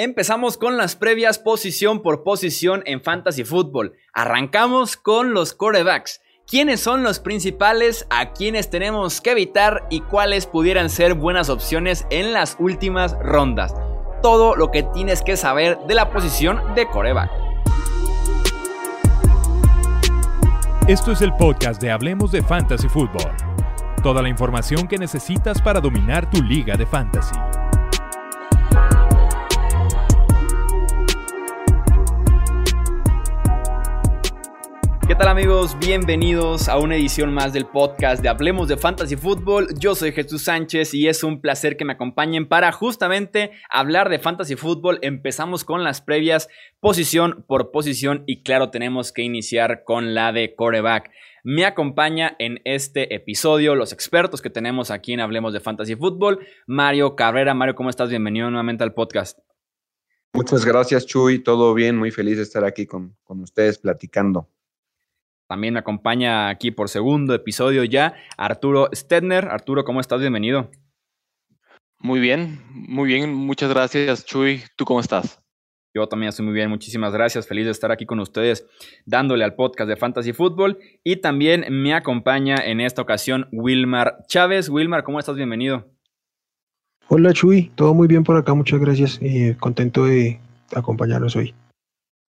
Empezamos con las previas posición por posición en Fantasy Football. Arrancamos con los corebacks. ¿Quiénes son los principales? ¿A quiénes tenemos que evitar? ¿Y cuáles pudieran ser buenas opciones en las últimas rondas? Todo lo que tienes que saber de la posición de coreback. Esto es el podcast de Hablemos de Fantasy Football. Toda la información que necesitas para dominar tu liga de fantasy. ¿Qué tal amigos? Bienvenidos a una edición más del podcast de Hablemos de Fantasy Football. Yo soy Jesús Sánchez y es un placer que me acompañen para justamente hablar de Fantasy Football. Empezamos con las previas posición por posición y claro tenemos que iniciar con la de coreback. Me acompaña en este episodio los expertos que tenemos aquí en Hablemos de Fantasy Football. Mario Cabrera. Mario, ¿cómo estás? Bienvenido nuevamente al podcast. Muchas gracias, Chuy. Todo bien, muy feliz de estar aquí con, con ustedes platicando. También me acompaña aquí por segundo episodio ya Arturo Stedner. Arturo, ¿cómo estás? Bienvenido. Muy bien, muy bien. Muchas gracias, Chuy. ¿Tú cómo estás? Yo también estoy muy bien, muchísimas gracias. Feliz de estar aquí con ustedes dándole al podcast de Fantasy Football. Y también me acompaña en esta ocasión Wilmar Chávez. Wilmar, ¿cómo estás? Bienvenido. Hola Chuy, todo muy bien por acá, muchas gracias. y contento de acompañarnos hoy.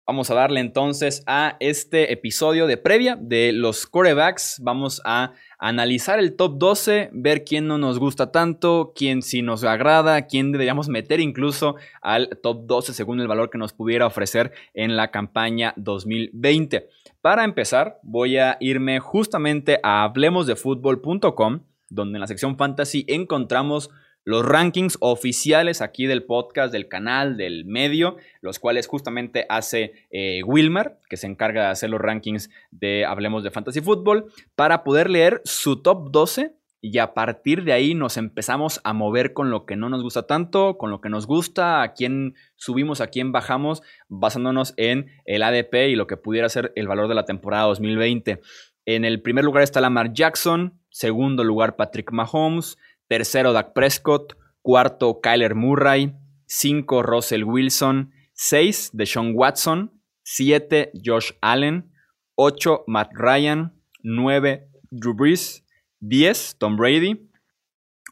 Vamos a darle entonces a este episodio de previa de los corebacks. Vamos a analizar el top 12, ver quién no nos gusta tanto, quién sí nos agrada, quién deberíamos meter incluso al top 12 según el valor que nos pudiera ofrecer en la campaña 2020. Para empezar, voy a irme justamente a hablemosdefutbol.com, donde en la sección fantasy encontramos los rankings oficiales aquí del podcast, del canal, del medio, los cuales justamente hace eh, Wilmer, que se encarga de hacer los rankings de Hablemos de Fantasy Football, para poder leer su top 12 y a partir de ahí nos empezamos a mover con lo que no nos gusta tanto, con lo que nos gusta, a quién subimos, a quién bajamos, basándonos en el ADP y lo que pudiera ser el valor de la temporada 2020. En el primer lugar está Lamar Jackson, segundo lugar Patrick Mahomes, tercero Dak Prescott, cuarto Kyler Murray, cinco Russell Wilson, seis Deshaun Watson, siete Josh Allen, ocho Matt Ryan, nueve Drew Brees, diez Tom Brady,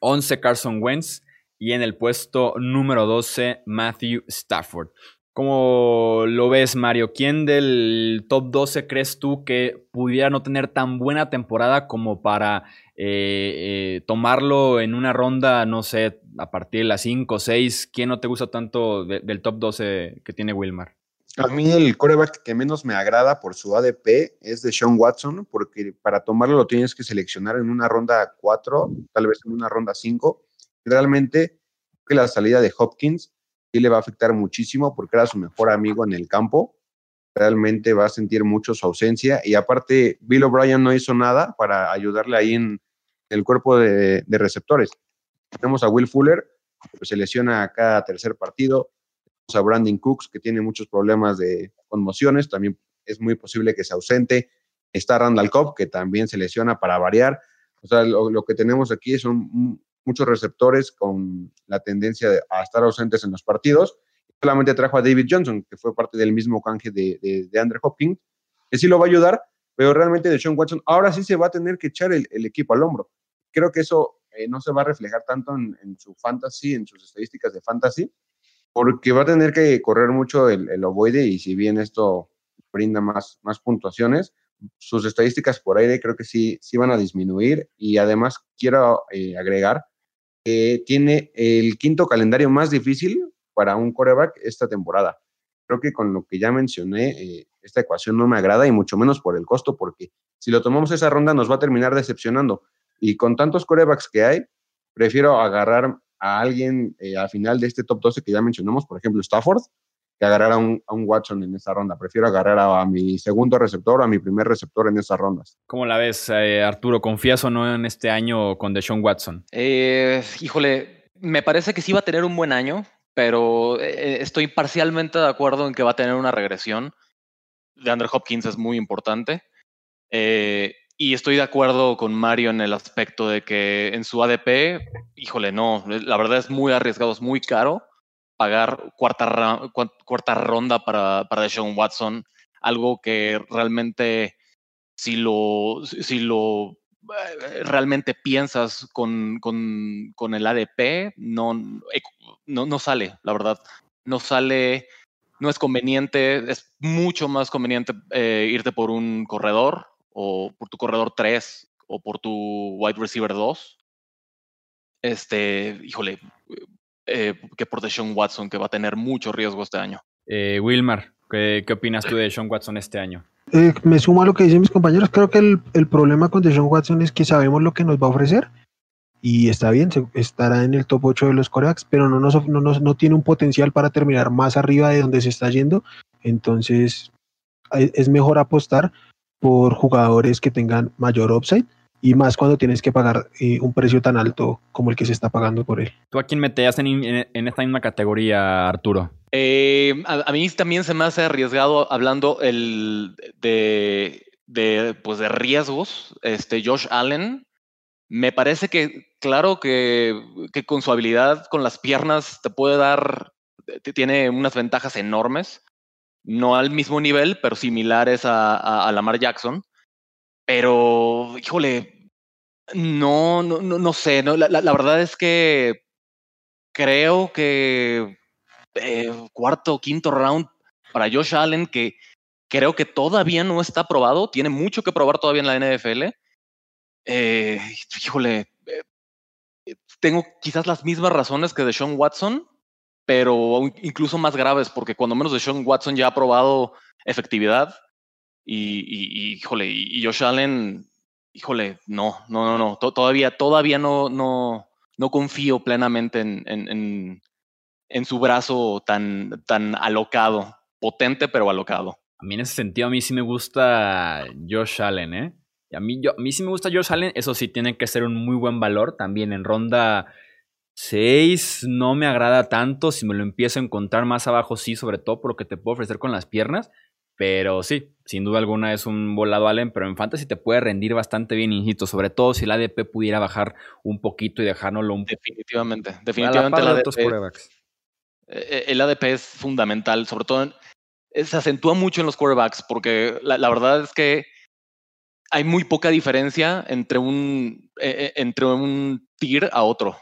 once Carson Wentz. Y en el puesto número 12 Matthew Stafford. ¿Cómo lo ves, Mario? ¿Quién del top 12 crees tú que pudiera no tener tan buena temporada como para eh, eh, tomarlo en una ronda, no sé, a partir de las 5 o 6? ¿Quién no te gusta tanto del top 12 que tiene Wilmar? A mí el coreback que menos me agrada por su ADP es de Sean Watson, porque para tomarlo lo tienes que seleccionar en una ronda 4, tal vez en una ronda 5. Realmente, que la salida de Hopkins sí le va a afectar muchísimo porque era su mejor amigo en el campo. Realmente va a sentir mucho su ausencia. Y aparte, Bill O'Brien no hizo nada para ayudarle ahí en el cuerpo de, receptores. Tenemos a Will Fuller, que se lesiona cada tercer partido. Tenemos a Brandon Cooks, que tiene muchos problemas de conmociones. También es muy posible que se ausente. Está Randall Cobb, que también se lesiona para variar. O sea, lo, lo que tenemos aquí son muchos receptores con la tendencia a estar ausentes en los partidos. Solamente trajo a David Johnson, que fue parte del mismo canje de, de, Andrew Hopkins, que sí lo va a ayudar, pero realmente de Sean Watson ahora sí se va a tener que echar el, equipo al hombro. Creo que eso eh, no se va a reflejar tanto en, su fantasy, en sus estadísticas de fantasy, porque va a tener que correr mucho el, el ovoide y si bien esto brinda más, más puntuaciones, sus estadísticas por aire creo que sí, sí van a disminuir y además quiero eh, agregar tiene el quinto calendario más difícil para un coreback esta temporada. Creo que con lo que ya mencioné, eh, esta ecuación no me agrada y mucho menos por el costo, porque si lo tomamos esa ronda nos va a terminar decepcionando. Y con tantos corebacks que hay, prefiero agarrar a alguien eh, al final de este top 12 que ya mencionamos, por ejemplo, Stafford, que agarrar a un, Watson en esa ronda. Prefiero agarrar a, mi segundo receptor o a mi primer receptor en esas rondas. ¿Cómo la ves, eh, Arturo? ¿Confías o no en este año con Deshaun Watson? Eh, híjole, me parece que sí va a tener un buen año, pero eh, estoy parcialmente de acuerdo en que va a tener una regresión. De Andrew Hopkins es muy importante. y estoy de acuerdo con Mario en el aspecto de que en su ADP, híjole, no, la verdad es muy arriesgado, es muy caro pagar cuarta, ronda para, para Deshaun Watson, algo que realmente si lo, si lo eh, realmente piensas con, con, con el ADP, no, no, no sale, la verdad. No sale, no es conveniente, es mucho más conveniente eh, irte por un corredor o por tu corredor 3 o por tu wide receiver 2. Este, híjole, eh, que por Deshaun Watson, que va a tener mucho riesgo este año. Eh, Wilmar, ¿qué, ¿qué, opinas tú de Deshaun Watson este año? Eh, me sumo a lo que dicen mis compañeros. Creo que el, el problema con Deshaun Watson es que sabemos lo que nos va a ofrecer y está bien, estará en el top 8 de los corebacks, pero no, nos, no, no tiene un potencial para terminar más arriba de donde se está yendo. Entonces, es mejor apostar por jugadores que tengan mayor upside y más cuando tienes que pagar eh, un precio tan alto como el que se está pagando por él. ¿Tú a quién meteas en, en, en esta misma categoría, Arturo? Eh, a, a, mí también se me hace arriesgado hablando el de, de, pues de riesgos. Este Josh Allen, me parece que, claro que, que, con su habilidad con las piernas te puede dar, tiene unas ventajas enormes. No al mismo nivel, pero similares a, a, a Lamar Jackson. Pero, híjole, no, no, no, no sé. No, la, la, verdad es que creo que eh, cuarto o quinto round para Josh Allen, que creo que todavía no está probado, tiene mucho que probar todavía en la NFL. Eh, híjole, eh, tengo quizás las mismas razones que de Sean Watson, pero incluso más graves, porque cuando menos de Sean Watson ya ha probado efectividad y, híjole, y, Josh Allen, híjole, no, no, no, no, todavía, todavía no, no, no confío plenamente en, en, en, su brazo tan, tan alocado, potente pero alocado. A mí en ese sentido, a mí sí me gusta Josh Allen, ¿eh? A mí, yo, a mí sí me gusta Josh Allen, eso sí, tiene que ser un muy buen valor también en ronda 6 no me agrada tanto, si me lo empiezo a encontrar más abajo sí, sobre todo por lo que te puedo ofrecer con las piernas, pero sí, sin duda alguna es un volado Allen, pero en Fantasy te puede rendir bastante bien, insisto, sobre todo si el ADP pudiera bajar un poquito y dejárnoslo un Definitivamente, definitivamente el ADP, eh, el ADP es fundamental, sobre todo en, eh, se acentúa mucho en los quarterbacks, porque la, la, verdad es que hay muy poca diferencia entre un, eh, entre un tier a otro.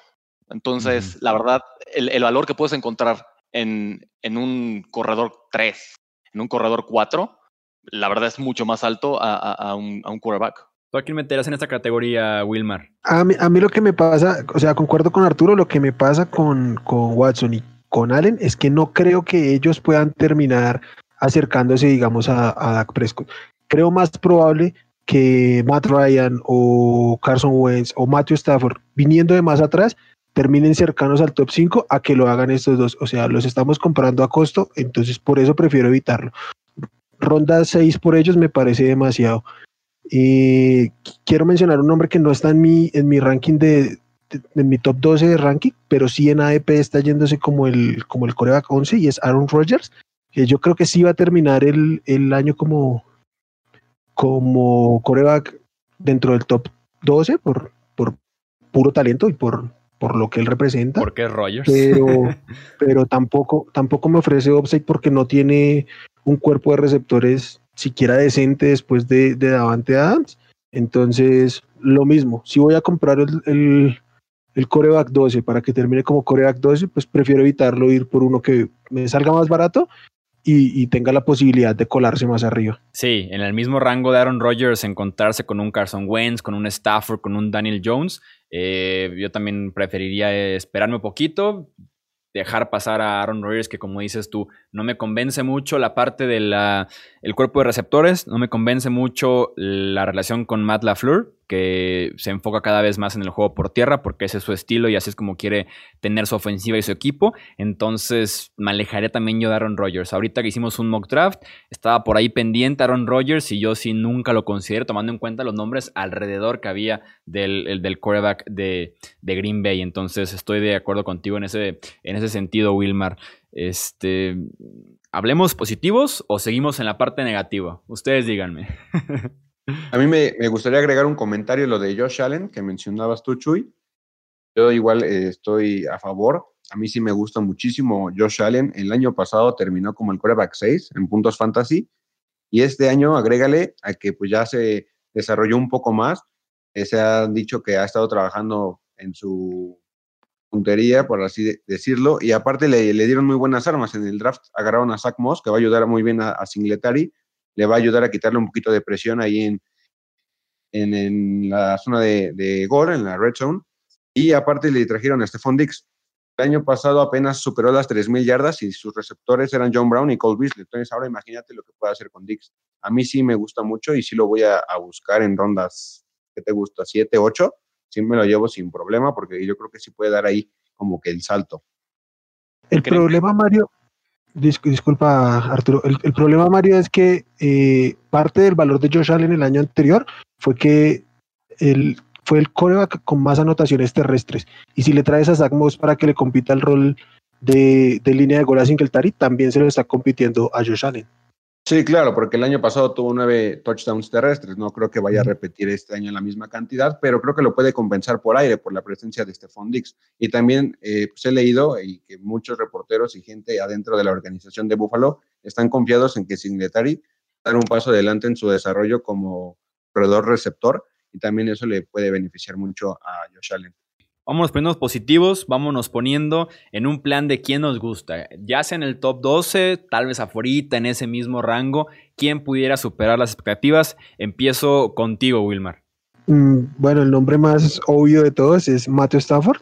Entonces, la verdad, el, el, valor que puedes encontrar en, en un corredor 3 en un corredor 4, la verdad es mucho más alto a, a, a, un, a un quarterback. ¿Tú a quién meterás en esta categoría, Wilmar? A mí, a mí, lo que me pasa, o sea, concuerdo con Arturo, lo que me pasa con, con Watson y con Allen es que no creo que ellos puedan terminar acercándose, digamos, a, a Dak Prescott. Creo más probable que Matt Ryan o Carson Wentz o Matthew Stafford, viniendo de más atrás, terminen cercanos al top 5 a que lo hagan estos dos. O sea, los estamos comprando a costo, entonces por eso prefiero evitarlo. Ronda 6 por ellos me parece demasiado. Y quiero mencionar un nombre que no está en mi, en mi ranking de, en mi top 12 de ranking, pero sí en ADP está yéndose como el, como el coreback 11 y es Aaron Rodgers, que yo creo que sí va a terminar el, el año como, como coreback dentro del top 12 por, por puro talento y por, por lo que él representa. Porque es Rogers. Pero, pero tampoco, tampoco me ofrece upside porque no tiene un cuerpo de receptores siquiera decente después de, de Davante Adams. Entonces, lo mismo. Si voy a comprar el, el, el coreback 12 para que termine como coreback 12, pues prefiero evitarlo ir por uno que me salga más barato y, tenga la posibilidad de colarse más arriba. Sí, en el mismo rango de Aaron Rodgers, encontrarse con un Carson Wentz, con un Stafford, con un Daniel Jones, eh, yo también preferiría esperarme un poquito, dejar pasar a Aaron Rodgers, que como dices tú, no me convence mucho la parte del el cuerpo de receptores, no me convence mucho la relación con Matt LaFleur, que se enfoca cada vez más en el juego por tierra, porque ese es su estilo y así es como quiere tener su ofensiva y su equipo. Entonces me alejaré también yo de Aaron Rodgers. Ahorita que hicimos un mock draft, estaba por ahí pendiente Aaron Rodgers y yo sí nunca lo considero, tomando en cuenta los nombres alrededor que había del, el, del quarterback de, de, Green Bay. Entonces estoy de acuerdo contigo en ese, en ese sentido, Wilmar. Este, ¿Hablemos positivos o seguimos en la parte negativa? Ustedes díganme. A mí me, me, gustaría agregar un comentario lo de Josh Allen que mencionabas tú, Chuy. Yo igual eh, estoy a favor. A mí sí me gusta muchísimo Josh Allen. El año pasado terminó como el quarterback 6 en puntos fantasy. Y este año, agrégale a que pues ya se desarrolló un poco más. Eh, se ha dicho que ha estado trabajando en su puntería, por así decirlo, y aparte le, le, dieron muy buenas armas. En el draft agarraron a Zach Moss, que va a ayudar muy bien a, a Singletary, le va a ayudar a quitarle un poquito de presión ahí en, en, en la zona de, de, gol, en la red zone, y aparte le trajeron a Stephon Dix. El año pasado apenas superó las 3.000 yardas y sus receptores eran John Brown y Cole Beasley. Entonces ahora imagínate lo que puede hacer con Dix. A mí sí me gusta mucho y sí lo voy a, a buscar en rondas, ¿qué te gusta? ¿7, 8? sí me lo llevo sin problema porque yo creo que sí puede dar ahí como que el salto. El problema, Mario, dis, disculpa Arturo, el, el, problema, Mario, es que eh, parte del valor de Josh Allen el año anterior fue que el, fue el coreback con más anotaciones terrestres. Y si le traes a Zach Moss para que le compita el rol de, de línea de gol a Singletary, también se lo está compitiendo a Josh Allen. Sí, claro, porque el año pasado tuvo nueve touchdowns terrestres. No creo que vaya a repetir este año la misma cantidad, pero creo que lo puede compensar por aire, por la presencia de Stephon Dix. Y también eh, pues he leído y que muchos reporteros y gente adentro de la organización de Buffalo están confiados en que Singletary dar un paso adelante en su desarrollo como corredor receptor y también eso le puede beneficiar mucho a Josh Allen. Vámonos poniendo positivos, vámonos poniendo en un plan de quién nos gusta. Ya sea en el top 12, tal vez afuera, en ese mismo rango, quién pudiera superar las expectativas. Empiezo contigo, Wilmar. Mm, bueno, el nombre más obvio de todos es Matthew Stafford.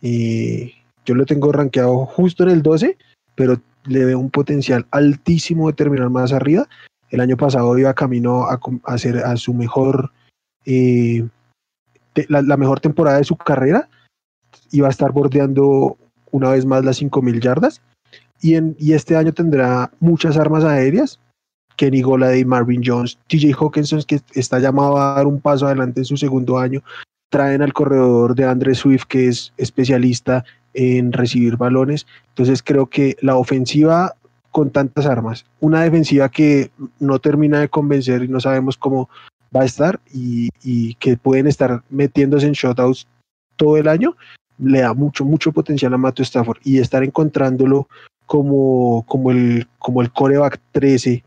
Y yo lo tengo rankeado justo en el 12, pero le veo un potencial altísimo de terminar más arriba. El año pasado iba camino a, hacer a su mejor... Eh, la, mejor temporada de su carrera. Iba a estar bordeando una vez más las 5.000 yardas. Y, en, y este año tendrá muchas armas aéreas. Kenny Goladay, Marvin Jones, TJ Hawkinson, que está llamado a dar un paso adelante en su segundo año. Traen al corredor de Andre Swift, que es especialista en recibir balones. Entonces creo que la ofensiva con tantas armas, una defensiva que no termina de convencer y no sabemos cómo va a estar y, que pueden estar metiéndose en shutouts todo el año, le da mucho, mucho potencial a Matthew Stafford y estar encontrándolo como, como, el, como el coreback 13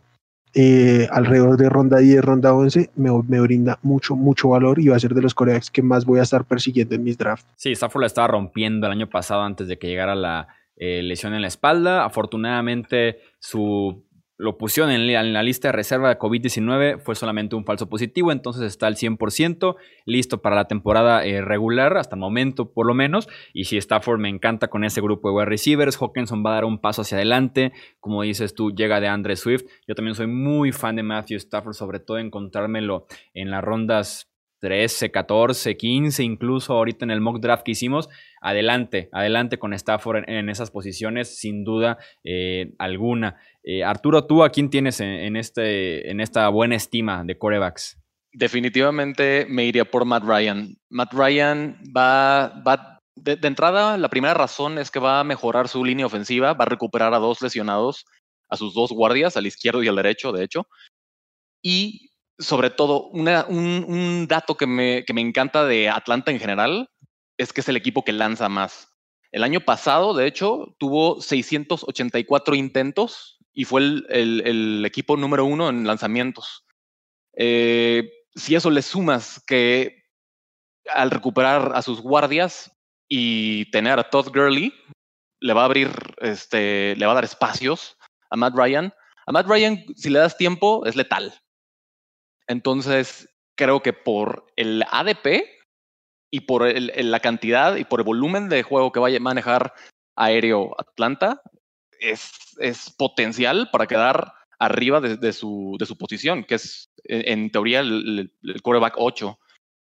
eh, alrededor de ronda 10, ronda 11, me, me, brinda mucho, mucho valor y va a ser de los corebacks que más voy a estar persiguiendo en mis drafts. Sí, Stafford la estaba rompiendo el año pasado antes de que llegara la eh, lesión en la espalda. Afortunadamente, su lo pusieron en la, lista de reserva de COVID-19, fue solamente un falso positivo, entonces está al 100%, listo para la temporada eh, regular, hasta el momento por lo menos, y si Stafford me encanta con ese grupo de wide receivers, Hawkinson va a dar un paso hacia adelante, como dices tú, llega de Andre Swift, yo también soy muy fan de Matthew Stafford, sobre todo encontrármelo en las rondas 13, 14, 15, incluso ahorita en el mock draft que hicimos, adelante, adelante con Stafford en, esas posiciones, sin duda eh, alguna. Eh, Arturo, ¿tú a quién tienes en, en, este, en esta buena estima de corebacks? Definitivamente me iría por Matt Ryan. Matt Ryan va, va de, de, entrada, la primera razón es que va a mejorar su línea ofensiva, va a recuperar a dos lesionados, a sus dos guardias, al izquierdo y al derecho, de hecho. Y sobre todo, un, dato que me, que me encanta de Atlanta en general es que es el equipo que lanza más. El año pasado, de hecho, tuvo 684 intentos y fue el equipo número uno en lanzamientos. Eh, si eso le sumas que al recuperar a sus guardias y tener a Todd Gurley, le va a abrir, este, le va a dar espacios a Matt Ryan. A Matt Ryan, si le das tiempo, es letal. Entonces, creo que por el ADP y por la cantidad y por el volumen de juego que vaya a manejar aéreo Atlanta, es, es potencial para quedar arriba de, su, de, su, posición, que es en teoría el, el, quarterback 8.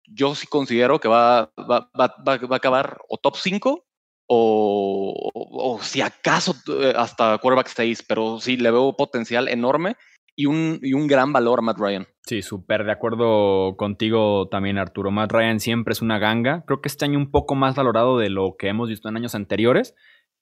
Yo sí considero que va, va, va, va a acabar o top 5 o, o, o, si acaso eh, hasta quarterback 6, pero sí le veo potencial enorme y un, y un gran valor a Matt Ryan. Sí, súper de acuerdo contigo también, Arturo. Matt Ryan siempre es una ganga. Creo que este año un poco más valorado de lo que hemos visto en años anteriores.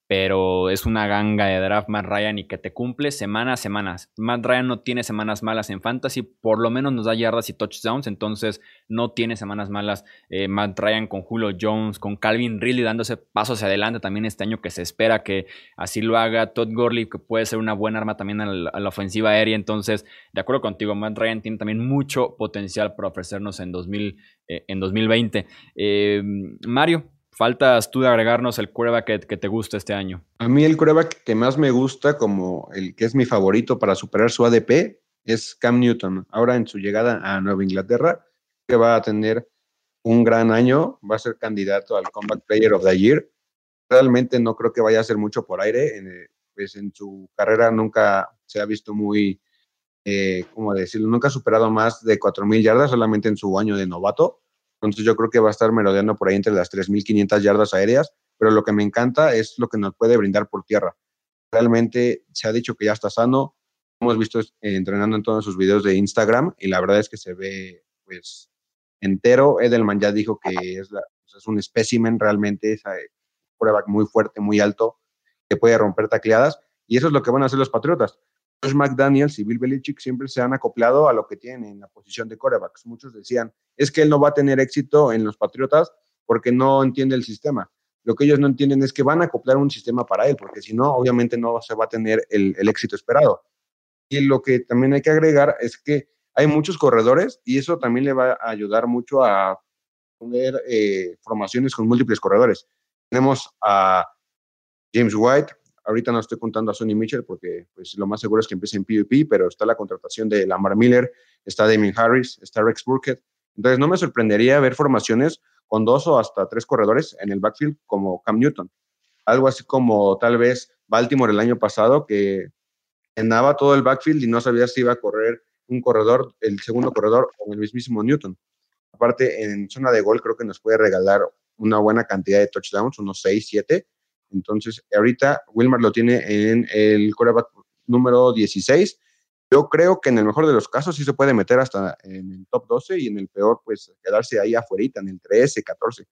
Pero es una ganga de draft Matt Ryan y que te cumple semana a semana. Matt Ryan no tiene semanas malas en fantasy, por lo menos nos da yardas y touchdowns, entonces no tiene semanas malas eh, Matt Ryan con Julio Jones, con Calvin Ridley dándose pasos hacia adelante también este año que se espera que así lo haga. Todd Gurley que puede ser una buena arma también a la, ofensiva aérea, entonces de acuerdo contigo, Matt Ryan tiene también mucho potencial para ofrecernos en, 2000, eh, en 2020. Eh, Mario, Faltas tú de agregarnos el quarterback que, te gusta este año. A mí el quarterback que más me gusta, como el que es mi favorito para superar su ADP, es Cam Newton. Ahora en su llegada a Nueva Inglaterra, que va a tener un gran año, va a ser candidato al Comeback Player of the Year. Realmente no creo que vaya a hacer mucho por aire. En, eh, pues en su carrera nunca se ha visto muy, eh, ¿cómo decirlo? Nunca ha superado más de 4.000 yardas solamente en su año de novato entonces yo creo que va a estar merodeando por ahí entre las 3.500 yardas aéreas, pero lo que me encanta es lo que nos puede brindar por tierra. Realmente se ha dicho que ya está sano, hemos visto eh, entrenando en todos sus videos de Instagram y la verdad es que se ve pues entero. Edelman ya dijo que es, es un espécimen realmente, esa eh, prueba muy fuerte, muy alto, que puede romper tacleadas y eso es lo que van a hacer los Patriotas. Josh McDaniels y Bill Belichick siempre se han acoplado a lo que tienen en la posición de corebacks. Muchos decían, es que él no va a tener éxito en los Patriotas porque no entiende el sistema. Lo que ellos no entienden es que van a acoplar un sistema para él, porque si no, obviamente no se va a tener el, éxito esperado. Y lo que también hay que agregar es que hay muchos corredores y eso también le va a ayudar mucho a poner eh, formaciones con múltiples corredores. Tenemos a James White, Ahorita no estoy contando a Sonny Mitchell porque pues, lo más seguro es que empiece en PvP, pero está la contratación de Lamar Miller, está Damien Harris, está Rex Burkett. Entonces no me sorprendería ver formaciones con dos o hasta tres corredores en el backfield como Cam Newton. Algo así como tal vez Baltimore el año pasado que llenaba todo el backfield y no sabía si iba a correr un corredor, el segundo corredor o el mismísimo Newton. Aparte, en zona de gol creo que nos puede regalar una buena cantidad de touchdowns, unos 6, 7, entonces, ahorita Wilmar lo tiene en el coreback número 16. Yo creo que en el mejor de los casos sí se puede meter hasta en el top 12 y en el peor, pues quedarse ahí afuera, en el 13, 14.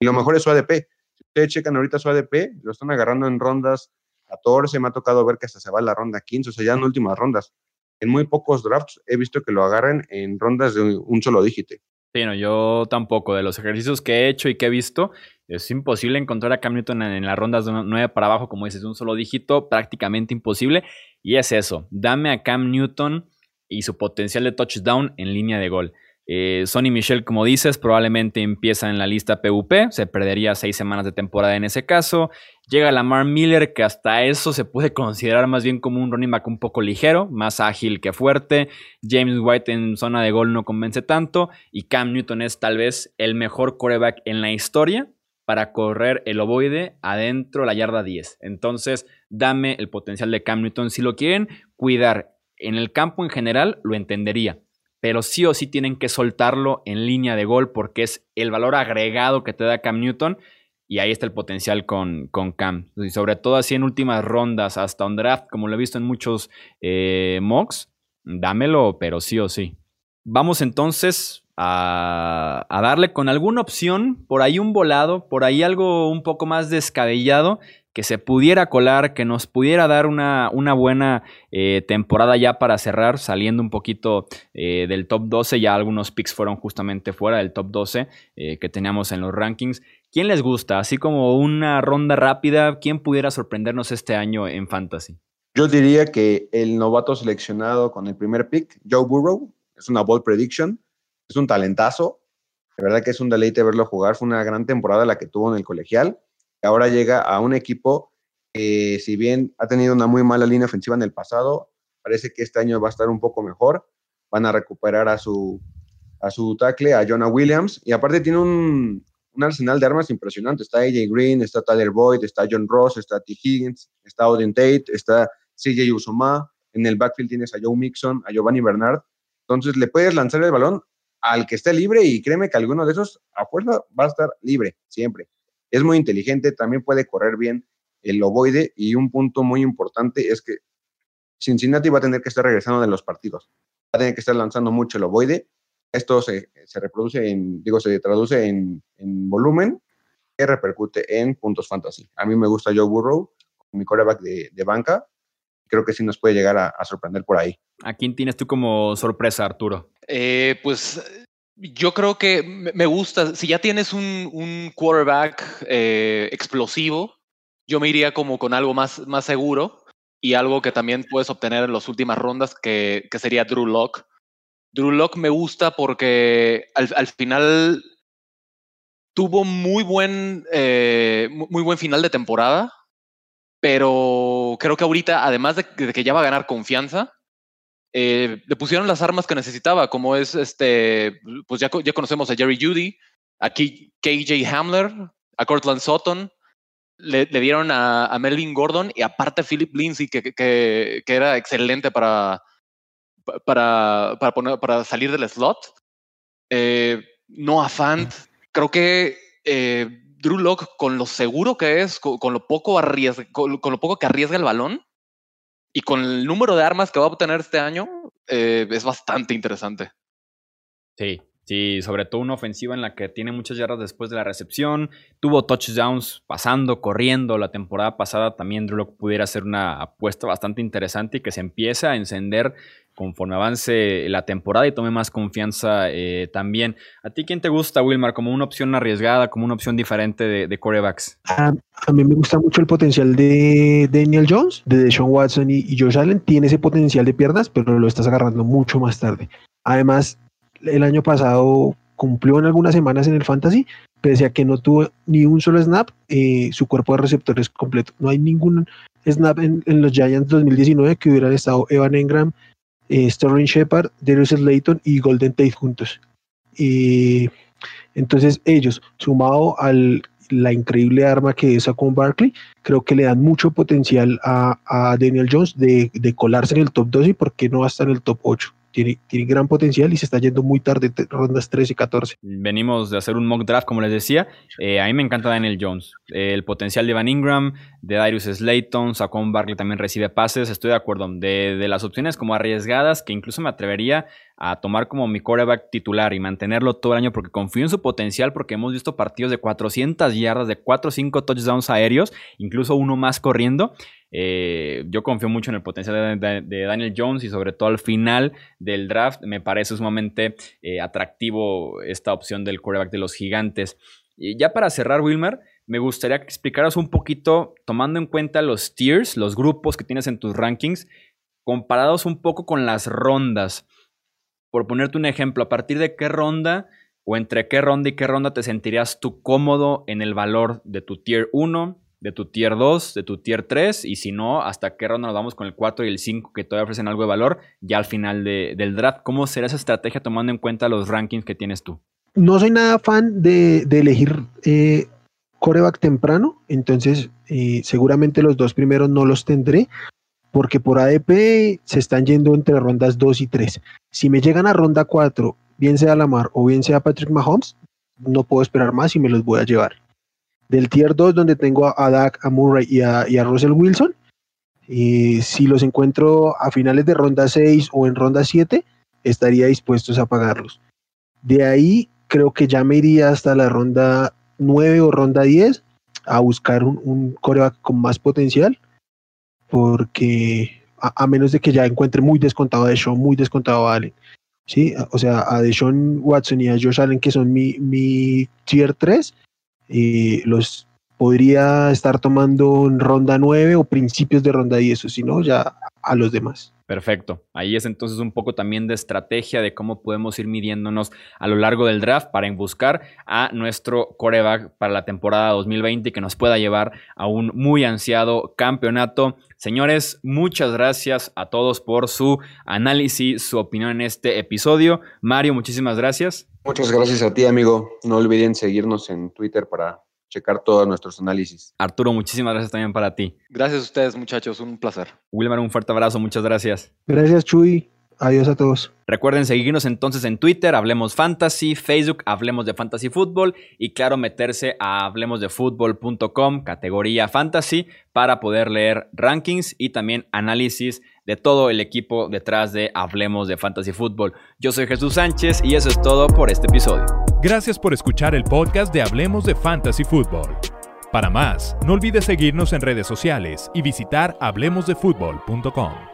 Y lo mejor es su ADP. Si ustedes checan ahorita su ADP, lo están agarrando en rondas 14, me ha tocado ver que hasta se va la ronda 15, o sea, ya en últimas rondas. En muy pocos drafts he visto que lo agarren en rondas de un solo dígito. Sí, no, yo tampoco. De los ejercicios que he hecho y que he visto, es imposible encontrar a Cam Newton en, las rondas de 9 para abajo, como dices, un solo dígito, prácticamente imposible. Y es eso, dame a Cam Newton y su potencial de touchdown en línea de gol. Eh, Sonny Michel, como dices, probablemente empieza en la lista PUP, se perdería seis semanas de temporada en ese caso. Llega Lamar Miller, que hasta eso se puede considerar más bien como un running back un poco ligero, más ágil que fuerte. James White en zona de gol no convence tanto. Y Cam Newton es tal vez el mejor coreback en la historia para correr el ovoide adentro de la yarda 10. Entonces, dame el potencial de Cam Newton. Si lo quieren cuidar en el campo en general, lo entendería pero sí o sí tienen que soltarlo en línea de gol porque es el valor agregado que te da Cam Newton y ahí está el potencial con, con Cam. Y sobre todo así en últimas rondas, hasta un draft, como lo he visto en muchos eh, mocks, dámelo, pero sí o sí. Vamos entonces a, darle con alguna opción, por ahí un volado, por ahí algo un poco más descabellado que se pudiera colar, que nos pudiera dar una, una buena eh, temporada ya para cerrar, saliendo un poquito eh, del top 12. Ya algunos picks fueron justamente fuera del top 12 eh, que teníamos en los rankings. ¿Quién les gusta? Así como una ronda rápida, ¿quién pudiera sorprendernos este año en Fantasy? Yo diría que el novato seleccionado con el primer pick, Joe Burrow, es una ball prediction, es un talentazo. De verdad que es un deleite verlo jugar. Fue una gran temporada la que tuvo en el colegial ahora llega a un equipo que, si bien ha tenido una muy mala línea ofensiva en el pasado, parece que este año va a estar un poco mejor. Van a recuperar a su, a su tackle, a Jonah Williams, y aparte tiene un, arsenal de armas impresionante. Está AJ Green, está Tyler Boyd, está John Ross, está T. Higgins, está Odin Tate, está CJ Usoma. En el backfield tienes a Joe Mixon, a Giovanni Bernard. Entonces le puedes lanzar el balón al que esté libre y créeme que alguno de esos a fuerza va a estar libre, siempre. Es muy inteligente, también puede correr bien el ovoide y un punto muy importante es que Cincinnati va a tener que estar regresando de los partidos. Va a tener que estar lanzando mucho el ovoide. Esto se, reproduce en, digo, se traduce en, volumen, que repercute en puntos fantasy. A mí me gusta Joe Burrow, mi coreback de, banca. Creo que sí nos puede llegar a, sorprender por ahí. ¿A quién tienes tú como sorpresa, Arturo? Eh, pues yo creo que me gusta, si ya tienes un, quarterback eh, explosivo, yo me iría como con algo más, más seguro y algo que también puedes obtener en las últimas rondas, que, que sería Drew Lock. Drew Lock me gusta porque al, al final tuvo muy buen, eh, muy buen final de temporada, pero creo que ahorita, además de, que ya va a ganar confianza, eh, le pusieron las armas que necesitaba, como es este, pues ya, conocemos a Jerry Judy, aquí KJ Hamler, a Cortland Sutton, le, dieron a, Melvin Gordon y aparte a Philip Lindsay, que, que, que era excelente para, para, para, para salir del slot. Eh, no a Fant, creo que eh, Drew Locke, con lo seguro que es, con, lo poco con, lo poco que arriesga el balón y con el número de armas que va a obtener este año, eh, es bastante interesante. Sí, Sí, sobre todo una ofensiva en la que tiene muchas yardas después de la recepción. Tuvo touchdowns pasando, corriendo. La temporada pasada también Drew Locke pudiera ser una apuesta bastante interesante y que se empieza a encender conforme avance la temporada y tome más confianza eh, también. ¿A ti quién te gusta, Wilmar, como una opción arriesgada, como una opción diferente de, de corebacks? A, mí me gusta mucho el potencial de Daniel Jones, de Deshaun Watson y, Josh Allen. Tiene ese potencial de piernas, pero lo estás agarrando mucho más tarde. Además, el año pasado cumplió en algunas semanas en el Fantasy, pese a que no tuvo ni un solo snap, eh, su cuerpo de receptores completo. No hay ningún snap en, los Giants 2019 que hubieran estado Evan Engram, eh, Sterling Shepard, Darius Slayton y Golden Tate juntos. Y entonces ellos, sumado a la increíble arma que es con Barkley, creo que le dan mucho potencial a, Daniel Jones de, colarse en el top 2 y por qué no va a estar en el top 8 tiene, gran potencial y se está yendo muy tarde, rondas 13 y 14. Venimos de hacer un mock draft, como les decía. Eh, a mí me encanta Daniel Jones. el potencial de Van Ingram, de Darius Slayton, Saquon Barkley también recibe pases. Estoy de acuerdo. De, de, las opciones como arriesgadas, que incluso me atrevería a tomar como mi quarterback titular y mantenerlo todo el año porque confío en su potencial, porque hemos visto partidos de 400 yardas, de 4 o 5 touchdowns aéreos, incluso uno más corriendo. Eh, yo confío mucho en el potencial de, Daniel Jones y sobre todo al final del draft me parece sumamente eh, atractivo esta opción del quarterback de los gigantes. Y ya para cerrar, Wilmer, me gustaría que explicaras un poquito, tomando en cuenta los tiers, los grupos que tienes en tus rankings, comparados un poco con las rondas. Por ponerte un ejemplo, ¿a partir de qué ronda o entre qué ronda y qué ronda te sentirías tú cómodo en el valor de tu tier 1, de tu tier 2, de tu tier 3, y si no, hasta qué ronda nos vamos con el 4 y el 5 que todavía ofrecen algo de valor ya al final del draft. ¿Cómo será esa estrategia tomando en cuenta los rankings que tienes tú? No soy nada fan de, elegir eh, coreback temprano, entonces eh, seguramente los dos primeros no los tendré, porque por ADP se están yendo entre rondas 2 y 3. Si me llegan a ronda 4, bien sea Lamar o bien sea Patrick Mahomes, no puedo esperar más y me los voy a llevar del tier 2 donde tengo a, Dak, a Murray y a, Russell Wilson. Y si los encuentro a finales de ronda 6 o en ronda 7, estaría dispuestos a pagarlos. De ahí creo que ya me iría hasta la ronda 9 o ronda 10 a buscar un, coreback con más potencial, porque a, menos de que ya encuentre muy descontado a Deshaun, muy descontado a Allen. ¿sí? O sea, a Deshaun Watson y a Josh Allen, que son mi, mi tier 3, y los podría estar tomando en ronda 9 o principios de ronda 10, o si no, ya a los demás. Perfecto. Ahí es entonces un poco también de estrategia de cómo podemos ir midiéndonos a lo largo del draft para buscar a nuestro coreback para la temporada 2020 que nos pueda llevar a un muy ansiado campeonato. Señores, muchas gracias a todos por su análisis, su opinión en este episodio. Mario, muchísimas gracias. Muchas gracias a ti, amigo. No olviden seguirnos en Twitter para checar todos nuestros análisis. Arturo, muchísimas gracias también para ti. Gracias a ustedes, muchachos. Un placer. Wilmar, un fuerte abrazo. Muchas gracias. Gracias, Chuy. Adiós a todos. Recuerden seguirnos entonces en Twitter, Hablemos Fantasy, Facebook, Hablemos de Fantasy Fútbol y claro, meterse a hablemosdefutbol.com, categoría Fantasy, para poder leer rankings y también análisis de todo el equipo detrás de Hablemos de Fantasy Fútbol. Yo soy Jesús Sánchez y eso es todo por este episodio. Gracias por escuchar el podcast de Hablemos de Fantasy Fútbol. Para más, no olvides seguirnos en redes sociales y visitar hablemosdefutbol.com.